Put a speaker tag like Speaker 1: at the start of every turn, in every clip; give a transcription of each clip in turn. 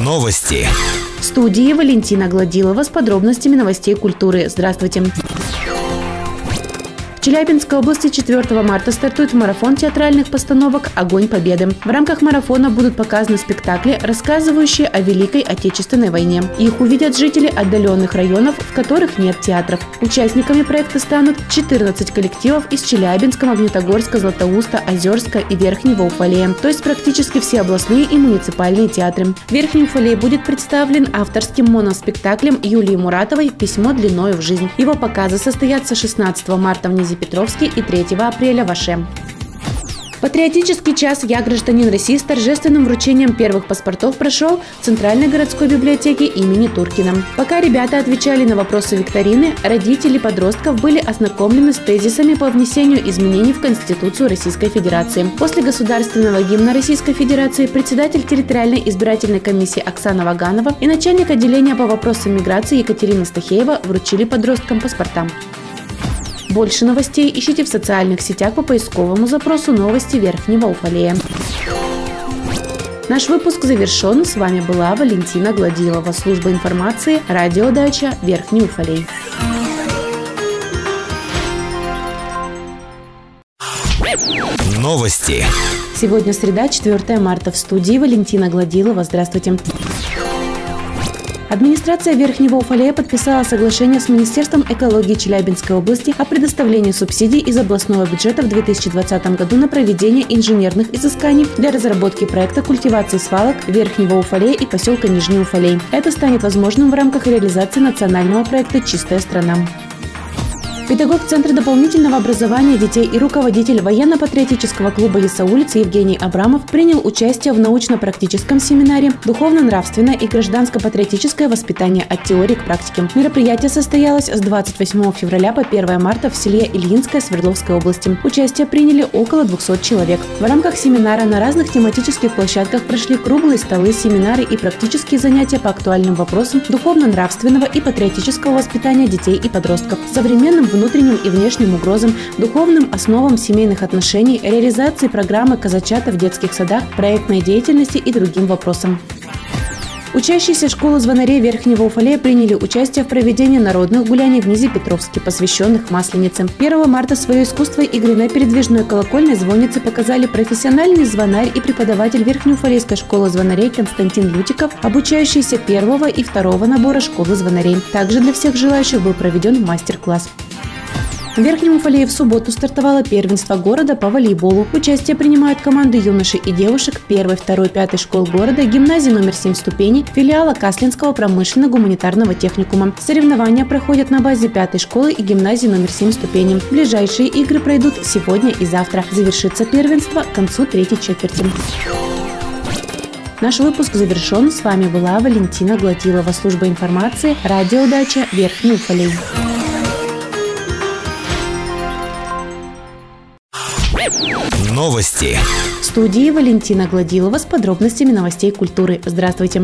Speaker 1: Новости.
Speaker 2: В студии Валентина Гладилова с подробностями новостей культуры. Здравствуйте. В Челябинской области 4 марта стартует марафон театральных постановок «Огонь Победы». В рамках марафона будут показаны спектакли, рассказывающие о Великой Отечественной войне. Их увидят жители отдаленных районов, в которых нет театров. Участниками проекта станут 14 коллективов из Челябинска, Магнитогорска, Златоуста, Озерска и Верхнего Уфалея, то есть практически все областные и муниципальные театры. Верхний Уфалей будет представлен авторским моноспектаклем Юлии Муратовой «Письмо длиною в жизнь». Его показы состоятся 16 марта в Низепетровске и 3 апреля в Аше. Патриотический час «Я гражданин России» с торжественным вручением первых паспортов прошел в Центральной городской библиотеке имени Туркина. Пока ребята отвечали на вопросы викторины, родители подростков были ознакомлены с тезисами по внесению изменений в Конституцию Российской Федерации. После государственного гимна Российской Федерации председатель территориальной избирательной комиссии Оксана Ваганова и начальник отделения по вопросам миграции Екатерина Стахеева вручили подросткам паспорта. Больше новостей ищите в социальных сетях по поисковому запросу «Новости Верхнего Уфалея». Наш выпуск завершен. С вами была Валентина Гладилова, служба информации, радиодача Верхний Уфалей.
Speaker 1: Новости.
Speaker 2: Сегодня среда, 4 марта. В студии Валентина Гладилова. Здравствуйте. Администрация Верхнего Уфалея подписала соглашение с Министерством экологии Челябинской области о предоставлении субсидий из областного бюджета в 2020 году на проведение инженерных изысканий для разработки проекта культивации свалок Верхнего Уфалея и поселка Нижний Уфалей. Это станет возможным в рамках реализации национального проекта «Чистая страна». Педагог Центра дополнительного образования детей и руководитель военно-патриотического клуба «Лесоулица» Евгений Абрамов принял участие в научно-практическом семинаре «Духовно-нравственное и гражданско-патриотическое воспитание от теории к практике». Мероприятие состоялось с 28 февраля по 1 марта в селе Ильинское Свердловской области. Участие приняли около 200 человек. В рамках семинара на разных тематических площадках прошли круглые столы, семинары и практические занятия по актуальным вопросам духовно-нравственного и патриотического воспитания детей и подростков, современным внутренним и внешним угрозам, духовным основам семейных отношений, реализации программы казачата в детских садах, проектной деятельности и другим вопросам. Учащиеся школы звонарей Верхнего Уфалея приняли участие в проведении народных гуляний в Низепетровске, посвященных Масленице. 1 марта свое искусство игры на передвижной колокольной звоннице показали профессиональный звонарь и преподаватель Верхнеуфалейской школы звонарей Константин Лютиков, обучающийся первого и второго набора школы звонарей. Также для всех желающих был проведен мастер-класс. В Верхнем Уфалее в субботу стартовало первенство города по волейболу. Участие принимают команды юношей и девушек 1, 2, 5 школ города, гимназии номер 7 ступеней, филиала Каслинского промышленно-гуманитарного техникума. Соревнования проходят на базе 5 школы и гимназии номер 7 ступеней. Ближайшие игры пройдут сегодня и завтра. Завершится первенство к концу третьей четверти. Наш выпуск завершен. С вами была Валентина Гладилова, служба информации, радиодача Верхний Уфалей.
Speaker 1: Новости.
Speaker 2: В студии Валентина Гладилова с подробностями новостей культуры. Здравствуйте.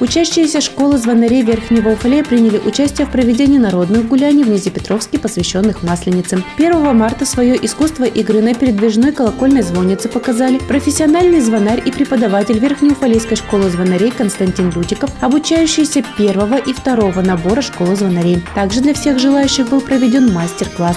Speaker 2: Учащиеся школы звонарей Верхнего Уфалея приняли участие в проведении народных гуляний в Низепетровске, посвященных Масленице. 1 марта свое искусство игры на передвижной колокольной звоннице показали профессиональный звонарь и преподаватель Верхнеуфалейской школы звонарей Константин Лютиков, обучающийся первого и второго набора школы звонарей. Также для всех желающих был проведен мастер-класс.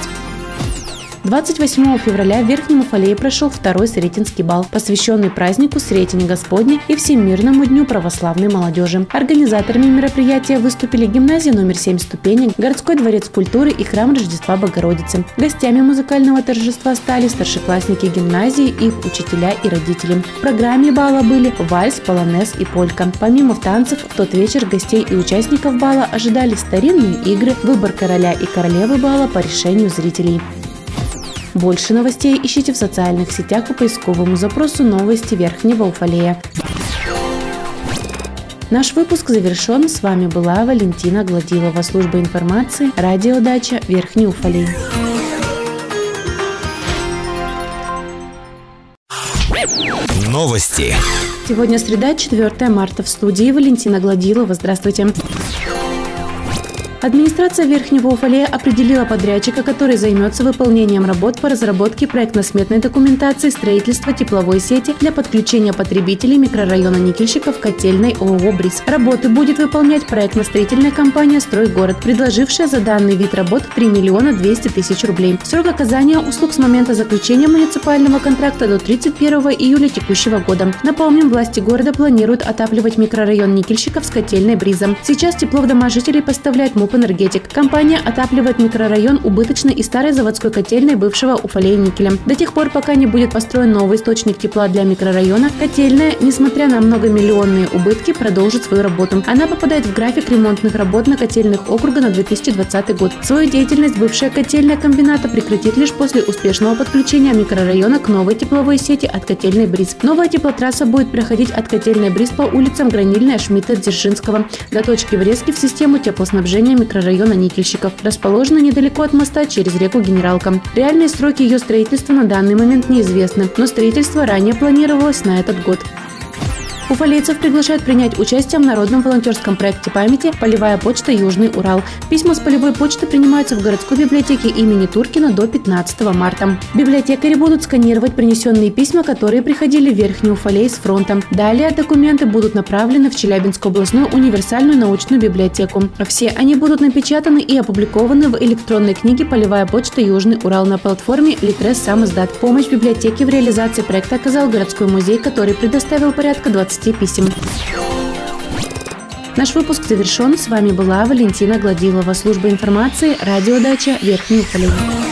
Speaker 2: 28 февраля в Верхнем Уфалее прошел второй Сретенский бал, посвященный празднику Сретени Господни и Всемирному дню православной молодежи. Организаторами мероприятия выступили гимназия номер 7 ступенек, городской дворец культуры и храм Рождества Богородицы. Гостями музыкального торжества стали старшеклассники гимназии, их учителя и родители. В программе бала были вальс, полонез и полька. Помимо танцев, в тот вечер гостей и участников бала ожидали старинные игры, выбор короля и королевы бала по решению зрителей. Больше новостей ищите в социальных сетях по поисковому запросу «Новости Верхнего Уфалея». Наш выпуск завершен. С вами была Валентина Гладилова, служба информации, радиодача Верхний Уфалей.
Speaker 1: Новости.
Speaker 2: Сегодня среда, 4 марта. В студии Валентина Гладилова. Здравствуйте. Администрация Верхнего Уфалея определила подрядчика, который займется выполнением работ по разработке проектно-сметной документации строительства тепловой сети для подключения потребителей микрорайона Никельщиков котельной ООО «Бриз». Работы будет выполнять проектно-строительная компания «Стройгород», предложившая за данный вид работ 3 миллиона 200 тысяч рублей. Срок оказания услуг с момента заключения муниципального контракта до 31 июля текущего года. Напомним, власти города планируют отапливать микрорайон Никельщиков с котельной «Бризом». Сейчас тепло в дома жителей поставляет МУП «Энергетик». Компания отапливает микрорайон убыточной и старой заводской котельной бывшего Уфалея никеля. До тех пор, пока не будет построен новый источник тепла для микрорайона, котельная, несмотря на многомиллионные убытки, продолжит свою работу. Она попадает в график ремонтных работ на котельных округа на 2020 год. Свою деятельность бывшая котельная комбината прекратит лишь после успешного подключения микрорайона к новой тепловой сети от котельной «Бриз». Новая теплотрасса будет проходить от котельной «Бриз» по улицам Гранильная, Шмидта, Дзержинского до точки врезки в систему теплоснабжения микрорайона Никельщиков, расположена недалеко от моста через реку Генералка. Реальные сроки ее строительства на данный момент неизвестны, но строительство ранее планировалось на этот год. Уфалейцев приглашают принять участие в народном волонтерском проекте памяти «Полевая почта Южный Урал». Письма с полевой почты принимаются в городской библиотеке имени Туркина до 15 марта. Библиотекари будут сканировать принесенные письма, которые приходили в Верхний Уфалей с фронта. Далее документы будут направлены в Челябинскую областную универсальную научную библиотеку. Все они будут напечатаны и опубликованы в электронной книге «Полевая почта Южный Урал» на платформе Литрес Сам. Помощь библиотеке в реализации проекта оказал городской музей, который предоставил порядка 20 20 писем. Наш выпуск завершен. С вами была Валентина Гладилова. Служба информации. Радиодача Верхний Уфалей.